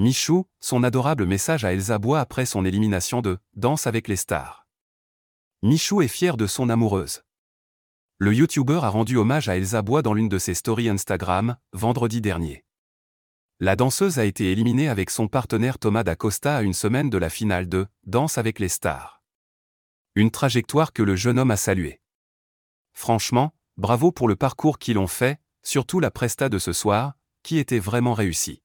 Michou, son adorable message à Elsa Bois après son élimination de Danse avec les stars. Michou est fier de son amoureuse. Le youtubeur a rendu hommage à Elsa Bois dans l'une de ses stories Instagram, vendredi dernier. La danseuse a été éliminée avec son partenaire Thomas D'Acosta à une semaine de la finale de Danse avec les stars. Une trajectoire que le jeune homme a saluée. Franchement, bravo pour le parcours qu'ils ont fait, surtout la presta de ce soir, qui était vraiment réussie.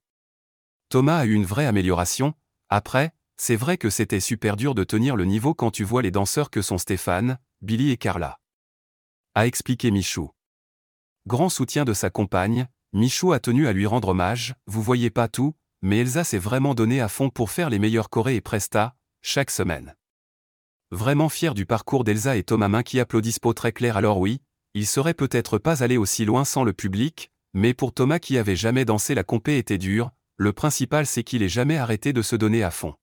Thomas a eu une vraie amélioration, après, c'est vrai que c'était super dur de tenir le niveau quand tu vois les danseurs que sont Stéphane, Billy et Carla. A expliqué Michou. Grand soutien de sa compagne, Michou a tenu à lui rendre hommage, vous voyez pas tout, mais Elsa s'est vraiment donnée à fond pour faire les meilleurs chorés et presta, chaque semaine. Vraiment fier du parcours d'Elsa et Thomas Main qui applaudissent peau très clair alors oui, il serait peut-être pas allé aussi loin sans le public, mais pour Thomas qui avait jamais dansé la compé était dur, le principal c'est qu'il ait jamais arrêté de se donner à fond.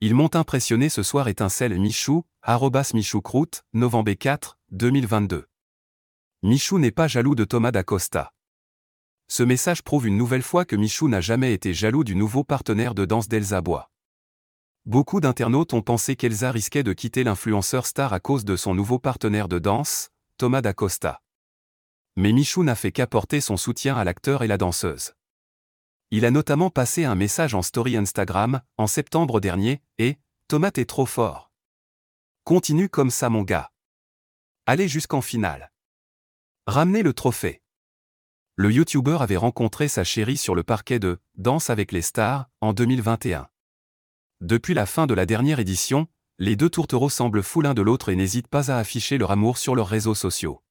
Ils m'ont impressionné ce soir étincelle Michou, arrobas Michoucroute, novembre 4, 2022. Michou n'est pas jaloux de Thomas d'Acosta. Ce message prouve une nouvelle fois que Michou n'a jamais été jaloux du nouveau partenaire de danse d'Elsa Bois. Beaucoup d'internautes ont pensé qu'Elsa risquait de quitter l'influenceur star à cause de son nouveau partenaire de danse, Thomas d'Acosta. Mais Michou n'a fait qu'apporter son soutien à l'acteur et la danseuse. Il a notamment passé un message en story Instagram, en septembre dernier, et Thomas est trop fort. Continue comme ça mon gars. Allez jusqu'en finale. Ramenez le trophée. Le youtubeur avait rencontré sa chérie sur le parquet de Danse avec les stars en 2021. Depuis la fin de la dernière édition, les deux tourtereaux semblent fous l'un de l'autre et n'hésitent pas à afficher leur amour sur leurs réseaux sociaux.